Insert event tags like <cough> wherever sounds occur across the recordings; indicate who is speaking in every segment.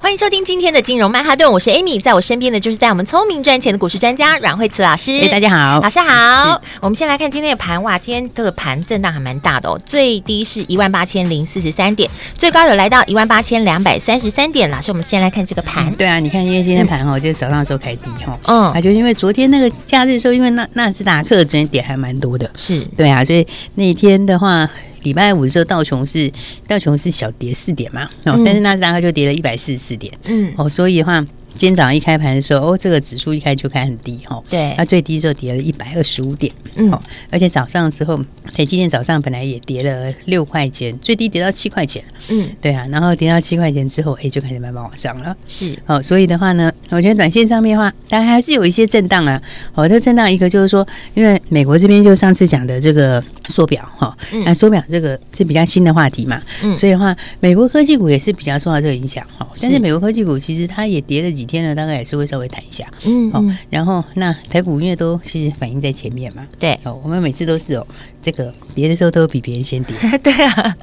Speaker 1: 欢迎收听今天的金融曼哈顿，我是 Amy，在我身边的就是在我们聪明赚钱的股市专家阮慧慈老师。
Speaker 2: 哎，大家好，
Speaker 1: 老师好。我们先来看今天的盘，哇，今天这个盘震荡还蛮大的哦，最低是一万八千零四十三点，最高有来到一万八千两百三十三点。老师，我们先来看这个盘。
Speaker 2: 对啊，你看，因为今天盘哦，就是早上的时候开低哈，
Speaker 1: 嗯，
Speaker 2: 啊，就因为昨天那个假日的时候，因为纳纳斯达克昨天点还蛮多的，是对啊，所以那一天的话。礼拜五的时候，道琼是道琼是小跌四点嘛，哦，但是纳斯达克就跌了一百四十四点，嗯，哦，所以的话。今天早上一开盘的时候，哦，这个指数一开就开很低哈，对，它最低的时候跌了一百二十五点，嗯，而且早上之后，哎，今天早上本来也跌了六块钱，最低跌到七块钱，嗯，对啊，然后跌到七块钱之后，哎，就开始慢慢往上了，是，哦，所以的话呢，我觉得短线上面的话，当然还是有一些震荡啊，哦，这震荡一个就是说，因为美国这边就上次讲的这个缩表哈，那缩表这个是比较新的话题嘛，嗯，所以的话，美国科技股也是比较受到这个影响哈，但是。美国科技股其实它也跌了几。天呢，大概也是会稍微弹一下，嗯，好，然后那台股因为都其实反应在前面嘛，对，哦，我们每次都是哦，这个跌的时候都比别人先跌，<laughs>
Speaker 1: 对啊，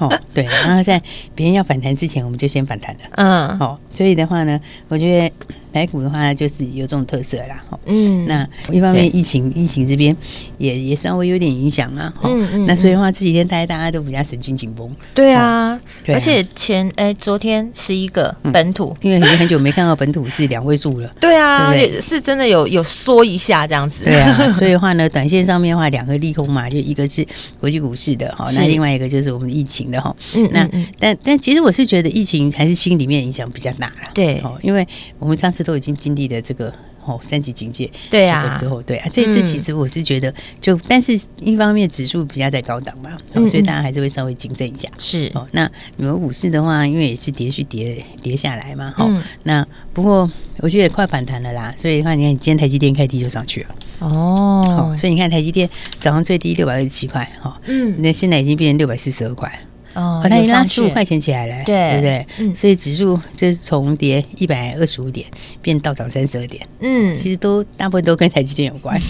Speaker 2: 哦，对，然后在别人要反弹之前，我们就先反弹了，嗯，好，所以的话呢，我觉得。台股的话，就是有这种特色啦。嗯，那一方面疫情，疫情这边也也稍微有点影响啊。嗯嗯。那所以的话，这几天大家大家都比较神经紧绷。
Speaker 1: 对啊，而且前哎，昨天十一个本土，
Speaker 2: 因为已经很久没看到本土是两位数了。
Speaker 1: 对啊，是真的有有缩一下这样子。
Speaker 2: 对啊，<laughs> 所以的话呢，短线上面的话，两个利空嘛，就一个是国际股市的哈，那另外一个就是我们疫情的哈。嗯，那但但其实我是觉得疫情还是心里面影响比较大了。对，哦，因为我们上次。都已经经历了这个哦三级警戒，对啊，时候对啊，这次其实我是觉得就，嗯、但是一方面指数比较在高档嘛，所以大家还是会稍微谨慎一下。是哦，那你们股市的话，因为也是连续跌跌下来嘛，哈，嗯，那不过我觉得也快反弹了啦，所以的话你看，今天台积电开低就上去了哦，所以你看台积电早上最低六百二十七块，哈，嗯，那现在已经变成六百四十二块。哦，它已经拉十五块钱起来了，对，对不对？嗯，所以指数就是从跌一百二十五点变到涨三十二点，嗯，其实都大部分都跟台积电有关，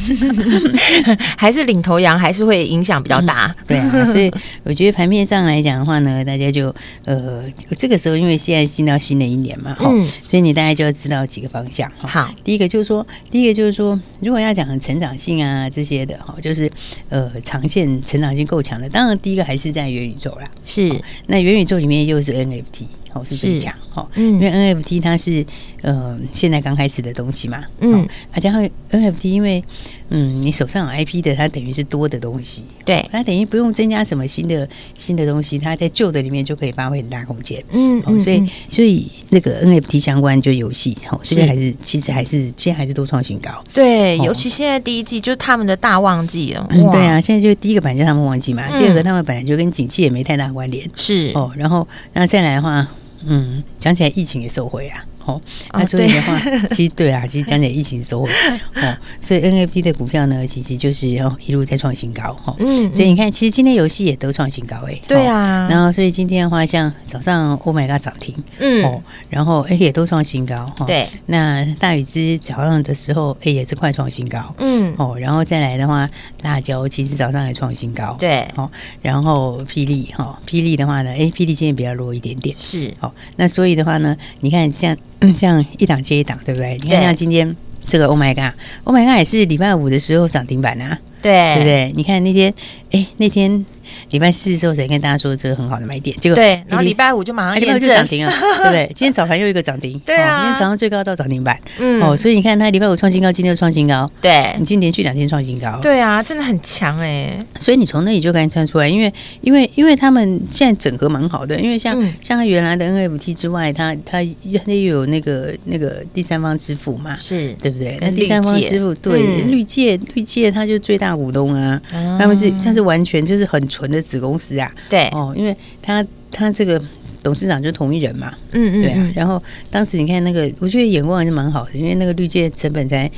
Speaker 2: <laughs> <laughs>
Speaker 1: 还是领头羊，还是会影响比较大，
Speaker 2: 对啊。所以我觉得盘面上来讲的话呢，大家就呃，这个时候因为现在进到新的一年嘛，哈，所以你大概就要知道几个方向哈。好，第一个就是说，第一个就是说，如果要讲成长性啊这些的哈，就是呃长线成长性够强的，当然第一个还是在元宇宙啦。是，那元宇宙里面又是 NFT，哦，是这样，哦，嗯，因为 NFT 它是呃现在刚开始的东西嘛，嗯，啊加上 NFT，因为嗯你手上有 IP 的，它等于是多的东西，对，它等于不用增加什么新的新的东西，它在旧的里面就可以发挥很大空间，嗯，哦，所以所以那个 NFT 相关就游戏，哦，现在还是其实还是现在还是都创新高，
Speaker 1: 对，尤其现在第一季就是他们的大旺季了，
Speaker 2: 嗯，对啊，现在就第一个版就他们旺季嘛，第二个他们本来就跟景气也没太大关联，是。哦，然后那再来的话。嗯，讲起来疫情也受惠啊。哦，那所以的话，<laughs> 其实对啊，其实讲解疫情收尾哦，所以 NFT 的股票呢，其实就是哦一路在创新高哈。嗯，所以你看，其实今天游戏也都创新高哎。对啊。然后，所以今天的话，像早上 Oh My God 涨停，嗯，哦，然后哎也都创新高哈。对。那大宇之早上的时候，哎也是快创新高，嗯，哦，然后再来的话，辣椒其实早上也创新高，对，哦，然后霹雳哈，霹雳的话呢，哎，霹雳今天比较弱一点点，是，哦，那所以的话呢，你看像。嗯，这样一档接一档，对不对？你看，像今天这个 Oh my God，Oh my God 也是礼拜五的时候涨停板啊，对，对不对？你看那天，哎，那天。礼拜四的时候才跟大家说这个很好的买点，结果
Speaker 1: 对，然后礼拜五就马上验证。
Speaker 2: 涨停了，对不对？<laughs> 今天早盘又一个涨停，对啊，今天早上最高到涨停板，嗯，哦，所以你看它礼拜五创新高，今天又创新高，对，你今天连续两天创新高，
Speaker 1: 对啊，真的很强哎。
Speaker 2: 所以你从那里就可以看出来，因为因为因为他们现在整合蛮好的，因为像像原来的 NFT 之外，它它它又有那个那个第三方支付嘛，是。对不对？那第三方支付对绿界绿界，它就最大股东啊，他们是它是完全就是很。纯的子公司啊，对哦，因为他他这个董事长就同一人嘛，
Speaker 1: 嗯嗯，
Speaker 2: 对啊。然后当时你看那个，我觉得眼光还是蛮好的，因为那个绿界成本才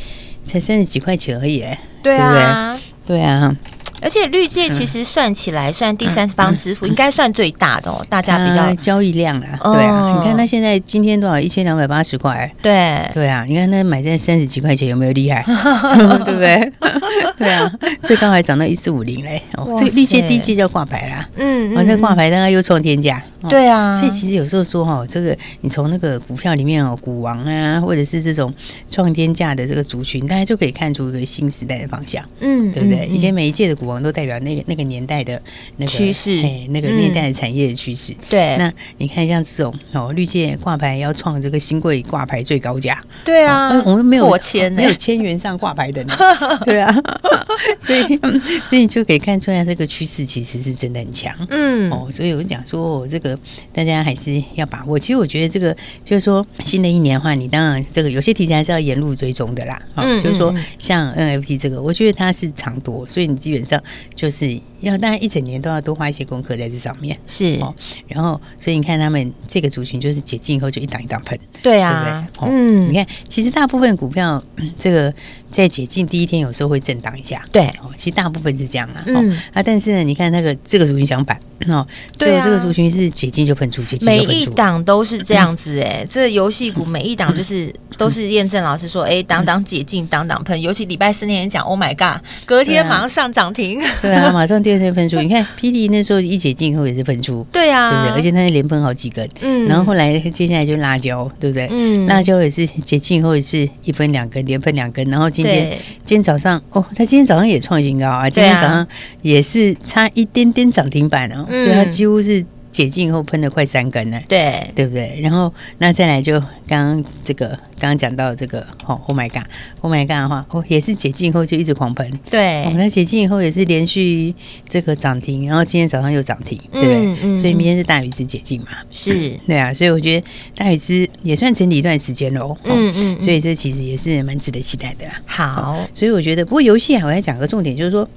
Speaker 2: 才三十几块钱而已，哎，
Speaker 1: 对啊，
Speaker 2: 对啊。
Speaker 1: 而且绿界其实算起来，算第三方支付，应该算最大的哦。大家比较
Speaker 2: 交易量啦，对啊。你看他现在今天多少？一千两百八十块。
Speaker 1: 对
Speaker 2: 对啊，你看他买在三十几块钱，有没有厉害？<laughs> 对不对？<laughs> 对啊，最高还涨到一四五零嘞。哦，这个绿界第一季就要挂牌啦。嗯，完再挂牌，大概又创天价。
Speaker 1: 对啊。
Speaker 2: 所以其实有时候说哈，这个你从那个股票里面哦，股王啊，或者是这种创天价的这个族群，大家就可以看出一个新时代的方向。嗯，对不对？以前每一届的股王。都代表那个那个年代的那个
Speaker 1: 趋势，
Speaker 2: 哎，那个年代的产业的趋势。
Speaker 1: 对，
Speaker 2: 那你看像这种哦，绿界挂牌要创这个新贵挂牌最高价。
Speaker 1: 对啊，
Speaker 2: 我们没有
Speaker 1: 过千，
Speaker 2: 没有千元上挂牌的呢。<laughs> 对啊，<laughs> 所以 <laughs> 所以就可以看出来这个趋势其实是真的很强。嗯，哦，所以我讲说这个大家还是要把握。其实我觉得这个就是说新的一年的话，你当然这个有些题材还是要沿路追踪的啦。嗯，就是说像 NFT 这个，我觉得它是长多，所以你基本上。就是要大家一整年都要多花一些功课在这上面，
Speaker 1: 是哦。
Speaker 2: 然后，所以你看他们这个族群，就是解禁以后就一档一档喷，
Speaker 1: 对啊，
Speaker 2: 对不对？嗯，你看，其实大部分股票 <clears throat> 这个在解禁第一天有时候会震荡一下，
Speaker 1: 对
Speaker 2: 哦，其实大部分是这样啊。嗯啊，但是呢，你看那个这个族群相反哦，这个这个族群是解禁就喷出，解禁
Speaker 1: 每一档都是这样子哎。<clears throat> 这游戏股每一档就是 <clears throat> 都是验证老师说，哎，档档解禁，档档喷。尤其礼拜四那天讲，Oh my God，隔天马上上涨停。
Speaker 2: 对啊，马上第二天喷出。<laughs> 你看，PD 那时候一解禁以后也是喷出，
Speaker 1: 对啊，
Speaker 2: 对不对？而且它是连喷好几根，嗯，然后后来接下来就辣椒，对不对？嗯，辣椒也是解禁以后也是一分两根，连喷两根，然后今天今天早上哦，它今天早上也创新高啊，今天早上也是差一点点涨停板哦，所以它几乎是。解禁以后喷了快三根呢，
Speaker 1: 对
Speaker 2: 对不对？然后那再来就刚刚这个刚刚讲到这个哦，Oh my God，Oh my God 的话哦，也是解禁以后就一直狂喷，
Speaker 1: 对。
Speaker 2: 我们在解禁以后也是连续这个涨停，然后今天早上又涨停，对不对？嗯嗯。所以明天是大禹之解禁嘛？
Speaker 1: 是，<laughs>
Speaker 2: 对啊。所以我觉得大禹之也算整理一段时间喽。嗯嗯。所以这其实也是蛮值得期待的。
Speaker 1: 好，
Speaker 2: 所以我觉得，不过游戏啊，我要讲个重点，就是说。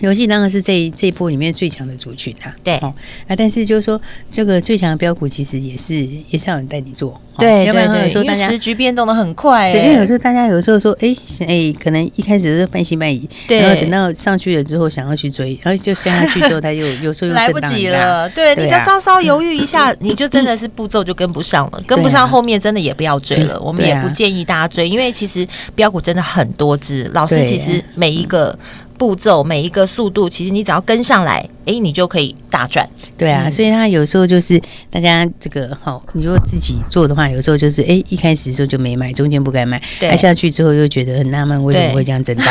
Speaker 2: 游戏当然是这这一波里面最强的族群啊，
Speaker 1: 对。哦，
Speaker 2: 啊，但是就是说这个最强的标股其实也是也是要有人带你做，
Speaker 1: 对，要不然有时候大家时局变动的很快，
Speaker 2: 对，因为有时候大家有时候说，哎哎，可能一开始是半信半疑，对，然后等到上去了之后想要去追，然后就下下去之后，<laughs> 他又有时候又
Speaker 1: 来不及了，对，你再稍稍犹豫一下，你就真的是步骤就跟不上了，跟不上后面真的也不要追了，我们也不建议大家追，因为其实标股真的很多只，老师其实每一个。步骤每一个速度，其实你只要跟上来，哎，你就可以大赚。
Speaker 2: 对啊，嗯、所以他有时候就是大家这个好，你如果自己做的话，有时候就是哎，一开始的时候就没买，中间不该买，对，下去之后又觉得很纳闷，为什么会这样震荡，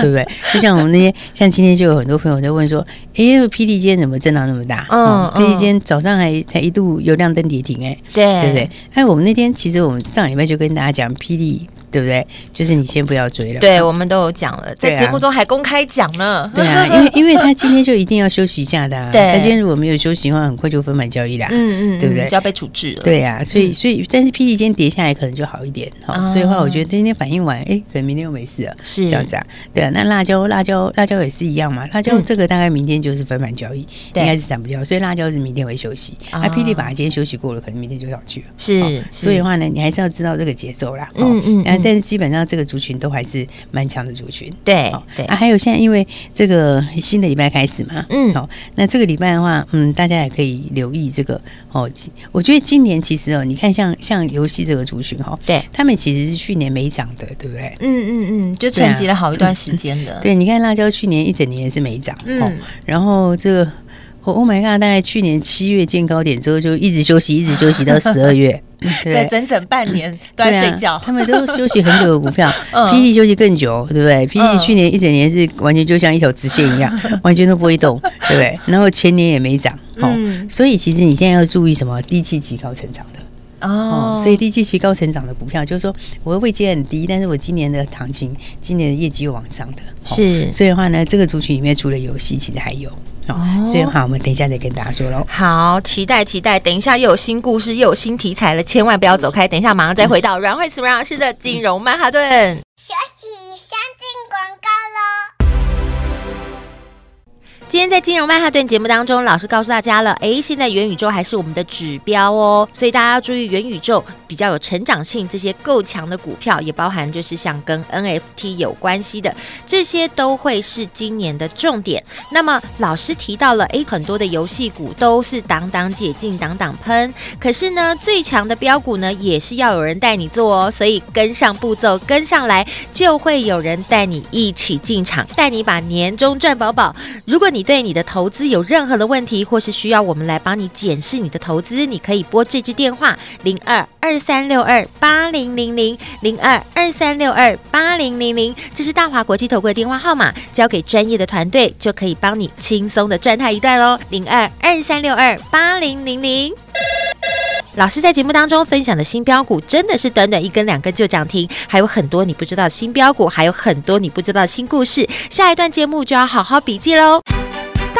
Speaker 2: 对，<laughs> 不对？就像我们那些，像今天就有很多朋友在问说，哎，PD 今天怎么震荡那么大？嗯，PD 今天早上还才一度有亮灯跌停，哎，对，对不对？哎，我们那天其实我们上礼拜就跟大家讲 PD。对不对？就是你先不要追了。
Speaker 1: 对，我们都有讲了，在节目中还公开讲呢。
Speaker 2: 对啊，因为 <laughs> 因为他今天就一定要休息一下的。对，他今天如果没有休息的话，很快就分盘交易啦。嗯嗯，对不对？
Speaker 1: 就要被处置了。
Speaker 2: 对啊，所以所以，但是 PD 今天跌下来可能就好一点。好，所以的话，我觉得今天反应完，哎，可能明天又没事了。是这样子啊。对啊，那辣椒辣椒辣椒也是一样嘛。辣椒这个大概明天就是分盘交易，应该是闪不掉。所以辣椒是明天会休息。那 PD 反而今天休息过了，可能明天就上去了。
Speaker 1: 是，
Speaker 2: 所以的话呢，你还是要知道这个节奏啦。嗯嗯。但是基本上这个。族群都还是蛮强的族群，
Speaker 1: 对对
Speaker 2: 啊，还有现在因为这个新的礼拜开始嘛，嗯，好，那这个礼拜的话，嗯，大家也可以留意这个哦。我觉得今年其实哦，你看像像游戏这个族群哈，对，他们其实是去年没涨的，对不对？
Speaker 1: 嗯嗯嗯，就沉寂了好一段时间的。<laughs>
Speaker 2: 对，你看辣椒去年一整年是没涨，嗯，然后这个 Oh my God，大概去年七月见高点之后就一直休息，一直休息到十二月。<laughs>
Speaker 1: 对，整整半年都在睡觉，
Speaker 2: 他们都休息很久的股票，PD 休息更久，对不对？PD 去年一整年是完全就像一条直线一样，<laughs> 完全都不会动，对不对？<laughs> 然后前年也没涨，哦，所以其实你现在要注意什么？低气期高成长的。哦，所以低基期高成长的股票，就是说我的位阶很低，但是我今年的行情，今年的业绩又往上的，是，所以的话呢，这个族群里面除了游戏，其实还有。哦，所以好，我们等一下再跟大家说喽。
Speaker 1: 好，期待期待，等一下又有新故事，又有新题材了，千万不要走开。等一下马上再回到阮慧慈阮老师的金融曼哈顿。休今天在金融曼哈顿节目当中，老师告诉大家了，诶，现在元宇宙还是我们的指标哦，所以大家要注意元宇宙比较有成长性，这些够强的股票，也包含就是像跟 NFT 有关系的，这些都会是今年的重点。那么老师提到了，诶，很多的游戏股都是挡挡解禁，挡挡喷，可是呢，最强的标股呢，也是要有人带你做哦，所以跟上步骤，跟上来，就会有人带你一起进场，带你把年终赚饱饱。如果你对你的投资有任何的问题，或是需要我们来帮你检视你的投资，你可以拨这支电话零二二三六二八零零零零二二三六二八零零零，这是大华国际投顾的电话号码，交给专业的团队就可以帮你轻松的赚它一段喽。零二二三六二八零零零。老师在节目当中分享的新标股，真的是短短一根两根就涨停，还有很多你不知道的新标股，还有很多你不知道的新故事。下一段节目就要好好笔记喽。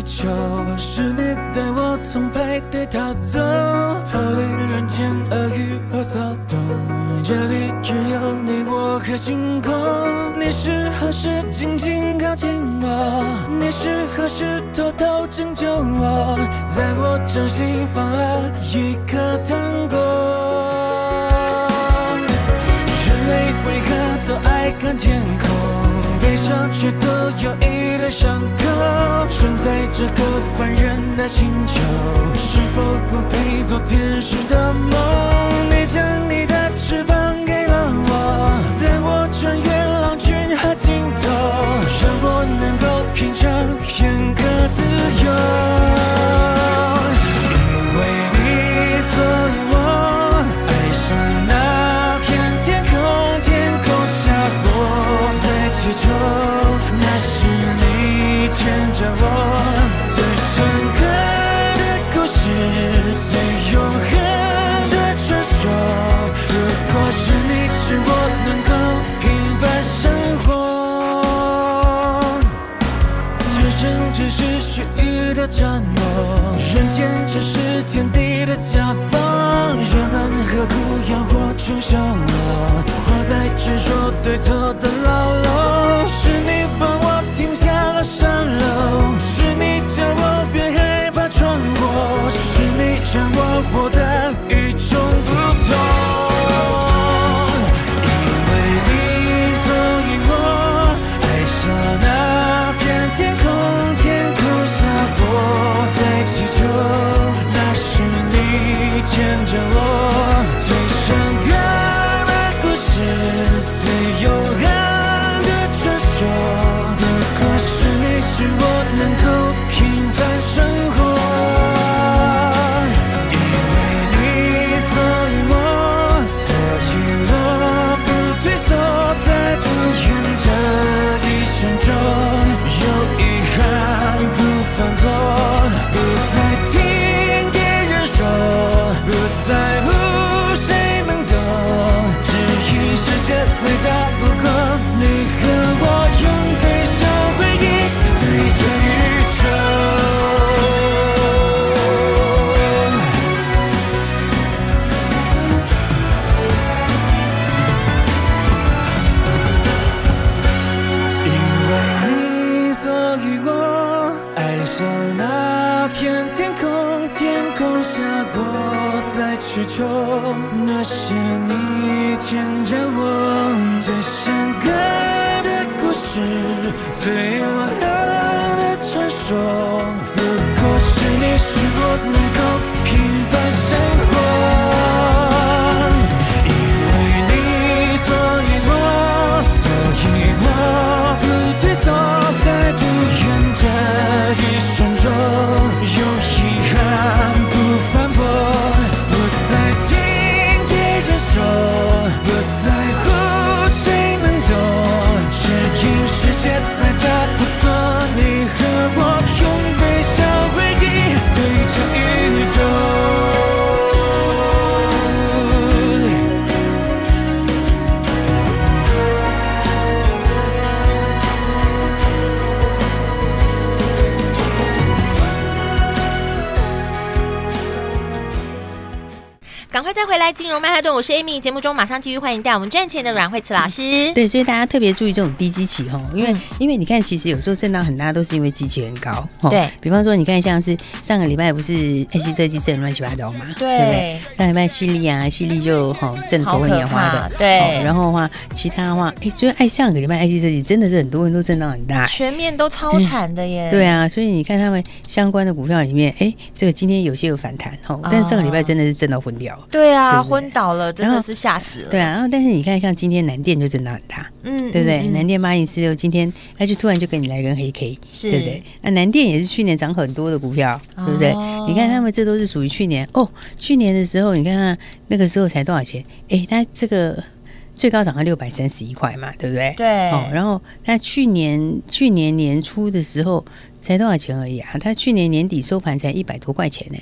Speaker 3: 气球是你带我从派对逃走，逃离人间恶语和骚动。这里只有你我和星空。你是何时静静靠近我？你是何时偷偷拯救我？在我掌心放了一颗糖果。人类为何都爱看天空？上却都有一道伤口，生在这个凡人的星球，是否不配做天使的梦？你将你的翅膀给了我，带我什么？人间只是天地的夹缝，人们何苦要活成小我，活在执着对错的牢笼。是你帮我停下了山楼，是你叫我别害怕闯祸，是你让我活得
Speaker 1: 金融曼哈顿，我是 Amy。节目中马上继续欢迎带我们赚钱的阮慧慈老师。
Speaker 2: 对，所以大家特别注意这种低基期哈，因为、嗯、因为你看，其实有时候震荡很大，都是因为基期很高。
Speaker 1: 对，
Speaker 2: 比方说，你看像是上个礼拜不是 IC 设计震乱七八糟嘛？对，对不对？上礼拜犀利啊，犀利就哈震头昏眼花的。
Speaker 1: 对，
Speaker 2: 然后的话，其他的话，哎，就爱上个礼拜 IC 设计真的是很多人都震荡很大，
Speaker 1: 全面都超惨的耶、嗯。
Speaker 2: 对啊，所以你看他们相关的股票里面，哎，这个今天有些有反弹哦，但是上个礼拜真的是震到昏掉。
Speaker 1: 对啊，昏。倒了，真的是吓死了。
Speaker 2: 对啊，然后但是你看，像今天南电就震荡很大，嗯，对不对？嗯嗯、南电八零四六今天它就突然就给你来根黑 K，是对不对？那南电也是去年涨很多的股票，哦、对不对？你看他们这都是属于去年哦，去年的时候你看看那个时候才多少钱？哎，它这个最高涨到六百三十一块嘛，对不对？
Speaker 1: 对。
Speaker 2: 哦，然后它去年去年年初的时候才多少钱而已啊？它去年年底收盘才一百多块钱呢。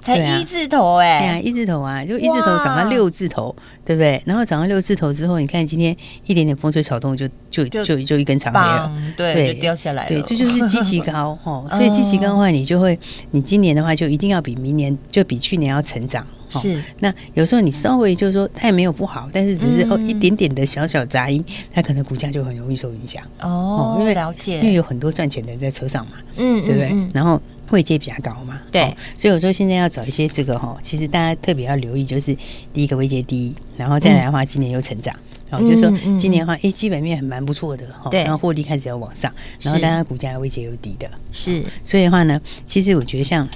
Speaker 1: 才一字头哎、欸，
Speaker 2: 对啊，一字头啊，就一字头涨到六字头，对不对？然后涨到六字头之后，你看今天一点点风吹草动就，就就就就一根长黑了，
Speaker 1: 对，对就掉下来了。
Speaker 2: 对，这就，就是基期高哦。<laughs> 所以基期高的话，你就会，你今年的话就一定要比明年，就比去年要成长。是。那有时候你稍微就是说它也没有不好，但是只是哦一点点的小小杂音，它可能股价就很容易受影响
Speaker 1: 哦。因为了解，
Speaker 2: 因为有很多赚钱的人在车上嘛，嗯，对不对？然后。位阶比较高嘛，
Speaker 1: 对、
Speaker 2: 哦，所以我说现在要找一些这个哈，其实大家特别要留意，就是第一个位阶低，然后再来的话，今年又成长，然后、嗯、就是说今年的话，哎、欸，基本面很蛮不错的哈，然后获利开始要往上，然后大家股价位阶又低的，是，所以的话呢，其实我觉得像，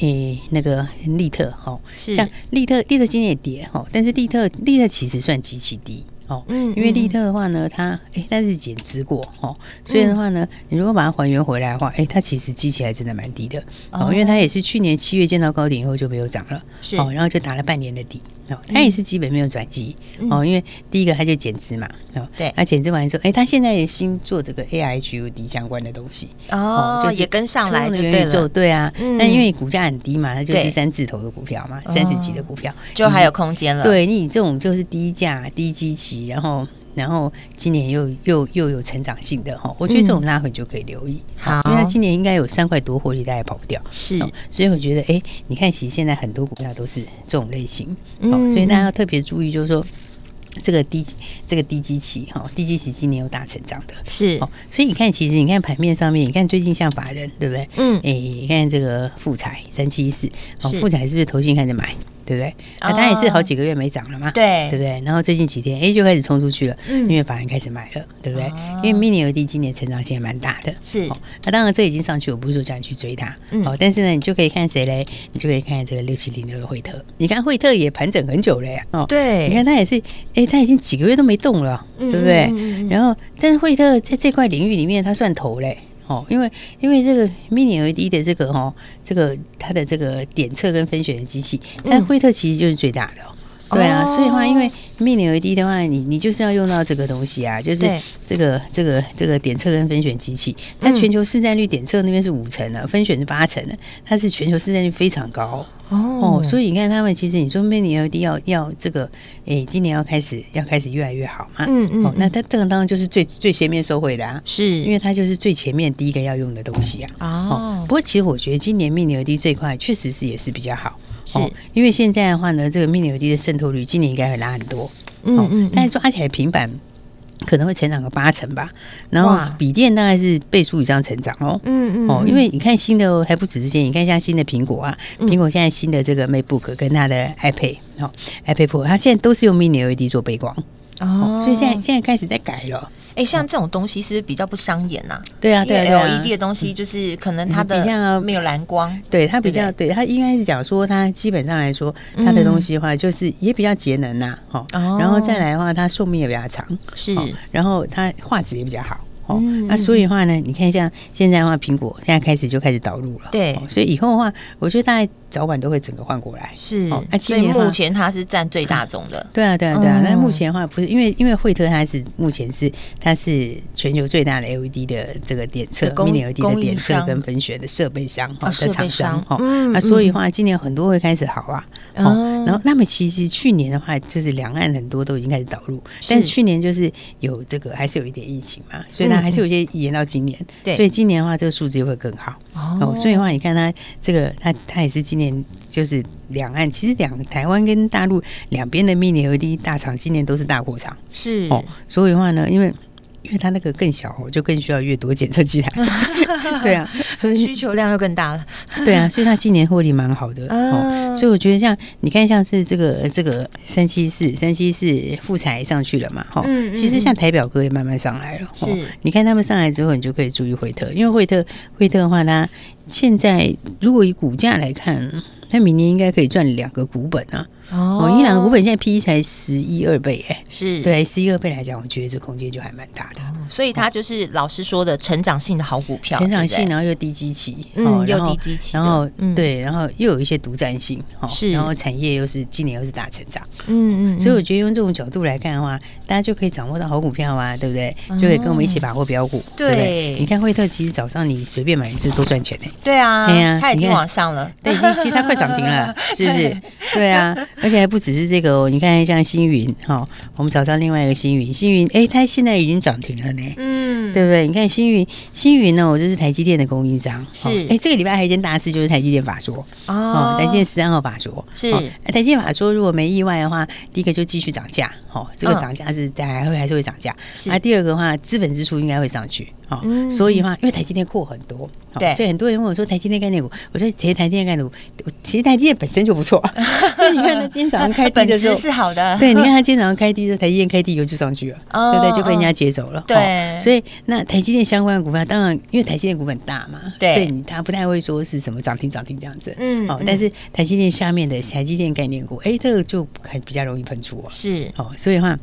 Speaker 2: 诶、欸，那个利特哈，像利特，利特今年也跌哈，但是利特，利特其实算极其低。哦，嗯，因为利特的话呢，它哎，它是减资过哦，所以的话呢，你如果把它还原回来的话，哎，它其实基期还真的蛮低的哦，因为它也是去年七月见到高点以后就没有涨了，是。哦，然后就打了半年的底哦，它也是基本没有转机哦，因为第一个它就减资嘛，哦，对，它减资完之后，哎，它现在也新做这个 AI HUD 相关的东西
Speaker 1: 哦，就也跟上来就对了，
Speaker 2: 对啊，那因为股价很低嘛，它就是三字头的股票嘛，三十几的股票
Speaker 1: 就还有空间了，
Speaker 2: 对你这种就是低价低基期。然后，然后今年又又又有成长性的哈，我觉得这种拉回就可以留意。好，因为它今年应该有三块多获利，大概跑不掉。是，所以我觉得，哎，你看，其实现在很多股票都是这种类型。嗯，所以大家要特别注意，就是说这个低这个低基期哈，低基期今年有大成长的。是，所以你看，其实你看盘面上面，你看最近像法人，对不对？嗯，哎，你看这个富彩三七四，哦，富彩是不是投信开始买？对不对？那它也是好几个月没涨了嘛，对对不对？然后最近几天，哎，就开始冲出去了，因为法人开始买了，对不对？因为 Mini LED 今年成长性也蛮大的，是。那当然这已经上去，我不是说叫你去追它，哦，但是呢，你就可以看谁嘞？你就可以看这个六七零六的惠特，你看惠特也盘整很久了呀，哦，对，你看它也是，哎，它已经几个月都没动了，对不对？然后，但是惠特在这块领域里面，它算头嘞。哦，因为因为这个 Mini LED 的这个哦，这个它的这个点测跟分选的机器，但惠特其实就是最大的，对啊，所以的话，因为 Mini LED 的话，你你就是要用到这个东西啊，就是这个这个这个点测跟分选机器。它全球市占率点测那边是五成的，分选是八成的，它是全球市占率非常高哦。所以你看他们其实你说 Mini LED 要要这个，哎，今年要开始要开始越来越好嘛。嗯嗯。哦，那它这个当然就是最最前面收回的啊，是因为它就是最前面第一个要用的东西啊。哦。不过其实我觉得今年 Mini LED 这一块确实是也是比较好。是、哦，因为现在的话呢，这个 Mini LED 的渗透率今年应该会拉很多，嗯嗯，嗯，但是抓起来平板可能会成长个八成吧，然后笔电大概是倍数以上成长哦，嗯嗯，哦，因为你看新的还不止这些，你看像新的苹果啊，苹果现在新的这个 MacBook 跟它的 iPad 哦，iPad Pro，它现在都是用 Mini LED 做背光哦，哦，所以现在现在开始在改了。
Speaker 1: 哎，像这种东西是不是比较不伤眼呐？
Speaker 2: 对啊，对啊
Speaker 1: ，LED 的东西就是可能它的比较没有蓝光，
Speaker 2: 对它比较对它应该是讲说它基本上来说它的东西的话就是也比较节能呐，哈，然后再来的话它寿命也比较长，是，然后它画质也比较好。哦，那所以的话呢，你看像现在的话，苹果现在开始就开始导入了，对，所以以后的话，我觉得大概早晚都会整个换过来。是，
Speaker 1: 那今年目前它是占最大宗的。
Speaker 2: 对啊，对啊，对啊。那目前的话，不是因为因为惠特它是目前是它是全球最大的 LED 的这个点测，Mini LED 的点测跟分选的设备商哈的厂商哈。那所以的话，今年很多会开始好啊。哦，然后那么其实去年的话，就是两岸很多都已经开始导入，但是去年就是有这个还是有一点疫情嘛，所以呢还是有一些延到今年，对，所以今年的话这个数字又会更好哦。所以的话，你看它这个它它也是今年就是两岸其实两台湾跟大陆两边的 Mini LED 大厂今年都是大扩厂，是哦。所以的话呢，因为因为它那个更小，我就更需要越多检测机台。<laughs> 对啊，
Speaker 1: 所以需求量又更大了。
Speaker 2: 对啊，所以它今年获利蛮好的哦。所以我觉得像你看，像是这个这个三七四三七四富采上去了嘛，哈。其实像台表哥也慢慢上来了。是，你看他们上来之后，你就可以注意惠特，因为惠特惠特的话，它现在如果以股价来看，它明年应该可以赚两个股本啊。哦，伊朗股本现在 P E 才十一二倍，哎，是对十一二倍来讲，我觉得这空间就还蛮大的。
Speaker 1: 所以它就是老师说的成长性的好股票，
Speaker 2: 成长性，然后又低基期，
Speaker 1: 嗯，又低基期，
Speaker 2: 然后对，然后又有一些独占性，是，然后产业又是今年又是大成长，嗯嗯，所以我觉得用这种角度来看的话，大家就可以掌握到好股票啊，对不对？就可以跟我们一起把握标股，对？你看惠特，其实早上你随便买一只都赚钱呢。
Speaker 1: 对啊，对啊，它已经往上了，
Speaker 2: 对，已经其实它快涨停了，<laughs> 是不是？对啊。而且还不只是这个哦，你看像星云哈，我们找到另外一个星云，星云哎，它现在已经涨停了呢，嗯，对不对？你看星云，星云呢，我就是台积电的供应商，是。哎，这个礼拜还有一件大事，就是台积电法说。哦，台积电十三号法说。是。台积电法说，如果没意外的话，第一个就继续涨价，哦，这个涨价是大概会还是会涨价，啊，第二个的话，资本支出应该会上去。哦，所以的话，因为台积电货很多，对，所以很多人问我说台积电概念股，我说其实台积电概念股，其实台积电本身就不错，<laughs> 所以你看它今天早上开低的时候
Speaker 1: 是好的，
Speaker 2: 对，你看它今天早上开低的时候，台积电开低以后就上去了，对不对？就被人家接走了，对，所以那台积电相关的股票，当然因为台积电股本大嘛，对，所以你它不太会说是什么涨停涨停这样子，嗯，哦，但是台积电下面的台积电概念股，哎，这个就还比较容易喷出哦，是，哦，所以的话。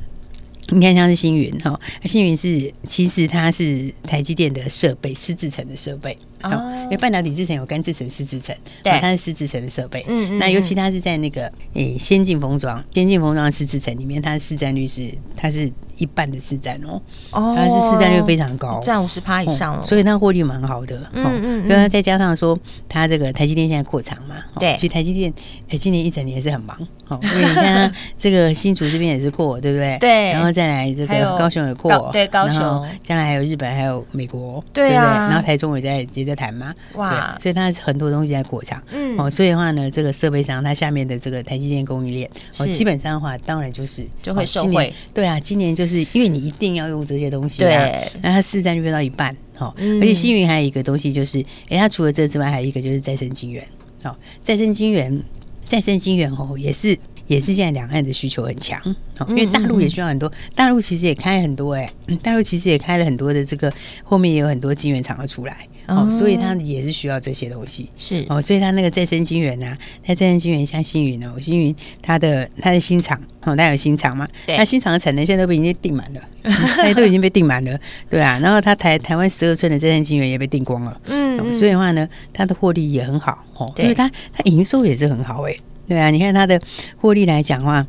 Speaker 2: 你看，像是星云哈，星云是其实它是台积电的设备，是制成的设备。哦，因为半导体制成有干制成、湿制成，对，它是湿制成的设备。嗯嗯。那尤其它是在那个诶先进封装、先进封装湿制成里面，它的市占率是它是一半的市占哦。哦。它是市占率非常高，
Speaker 1: 占五十趴以上了。
Speaker 2: 所以它获利蛮好的。嗯嗯。然后再加上说，它这个台积电现在扩厂嘛，对。其实台积电诶今年一整年也是很忙。哦。因为你看它这个新竹这边也是扩，对不对？对。然后再来这个高雄也扩，对高雄。将来还有日本，还有美国，对不对？然后台中也在也在。谈吗？哇！所以它很多东西在扩厂，嗯，哦，所以的话呢，这个设备商它下面的这个台积电供应链，哦，基本上的话，当然就是
Speaker 1: 就会受惠。
Speaker 2: 对啊，今年就是因为你一定要用这些东西，对，那它市占率到一半，哦，而且星云还有一个东西就是，哎，它除了这之外，还有一个就是再生晶圆，哦，再生晶圆，再生晶圆哦，也是也是现在两岸的需求很强，哦，因为大陆也需要很多，大陆其实也开很多，哎，大陆其实也开了很多的这个，后面也有很多晶圆厂要出来。哦，所以它也是需要这些东西，是。哦，所以它那个再生晶圆呐，它再生晶圆像星云哦，星云它的它的新厂哦，它有新厂嘛，对，它新厂的产能现在都被已经订满了，<laughs> 它都已经被订满了，对啊，然后它台台湾十二寸的再生晶圆也被订光了，嗯，所以的话呢，它的获利也很好哦，因为它它营收也是很好哎，对啊，你看它的获利来讲的话。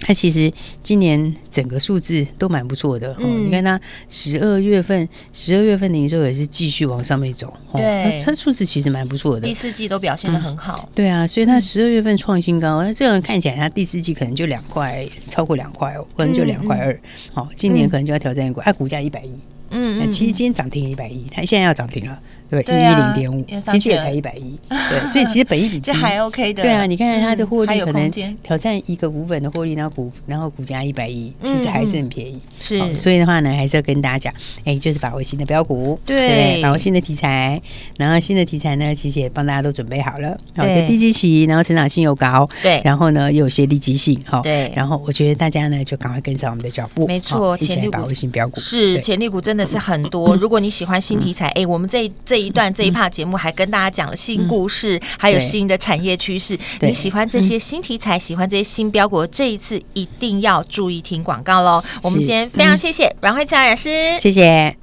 Speaker 2: 它其实今年整个数字都蛮不错的。嗯，你看它十二月份，十二月份的营收也是继续往上面走。
Speaker 1: 对，
Speaker 2: 它数字其实蛮不错的。
Speaker 1: 第四季都表现的很好。
Speaker 2: 对啊，所以它十二月份创新高，那这样看起来它第四季可能就两块，超过两块哦，可能就两块二。好，今年可能就要挑战一股，它股价一百亿。嗯，嗯，其实今天涨停一百亿，它现在要涨停了，对，一一零点五，其实也才一百一，<laughs> 对，所以其实本意比
Speaker 1: 这还 OK 的，
Speaker 2: 对啊，你看看它的获利可能挑战一个股本的获利，然后股然后股价一百一，其实还是很便宜，是，所以的话呢，还是要跟大家讲，哎，就是把握新的标股，对，把握新的题材，然后新的题材呢，其实也帮大家都准备好了，好，就低基期，然后成长性又高，对，然后呢又有些利基性，哈，对，然后我觉得大家呢就赶快跟上我们的脚步，
Speaker 1: 没错，
Speaker 2: 一起来把握新标股，
Speaker 1: 是潜力股真的是很多。如果你喜欢新题材，哎，我们这这一段这一 part 节目还跟大家讲了新故事，还有新的产业趋势。你喜欢这些新题材，喜欢这些新标股，这一次一定要注意听广告喽。我们今天非常谢谢阮慧慈老师，
Speaker 2: 谢谢。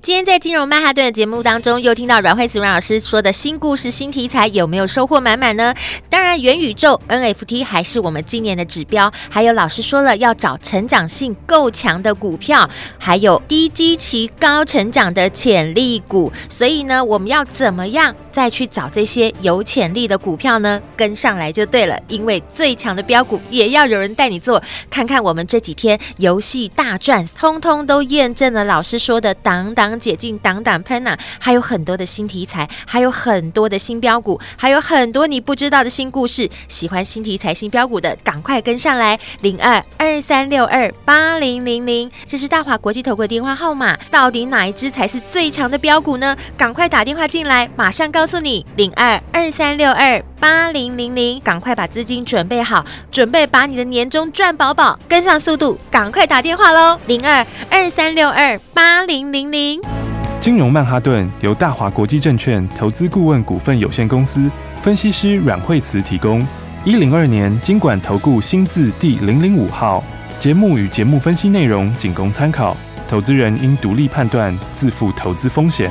Speaker 1: 今天在金融曼哈顿的节目当中，又听到阮慧慈阮老师说的新故事、新题材，有没有收获满满呢？当然，元宇宙 NFT 还是我们今年的指标。还有老师说了，要找成长性够强的股票，还有低基期、高成长的潜力股。所以呢，我们要怎么样再去找这些有潜力的股票呢？跟上来就对了，因为最强的标股也要有人带你做。看看我们这几天游戏大赚，通通都验证了老师说的挡挡。解禁挡挡喷呐，还有很多的新题材，还有很多的新标股，还有很多你不知道的新故事。喜欢新题材、新标股的，赶快跟上来！零二二三六二八零零零，这是大华国际投顾电话号码。到底哪一支才是最强的标股呢？赶快打电话进来，马上告告诉你。零二二三六二八零零零，赶快把资金准备好，准备把你的年终赚饱饱，跟上速度，赶快打电话喽！零二二三六二八零零零。
Speaker 4: 金融曼哈顿由大华国际证券投资顾问股份有限公司分析师阮惠慈提供。一零二年金管投顾新字第零零五号。节目与节目分析内容仅供参考，投资人应独立判断，自负投资风
Speaker 5: 险。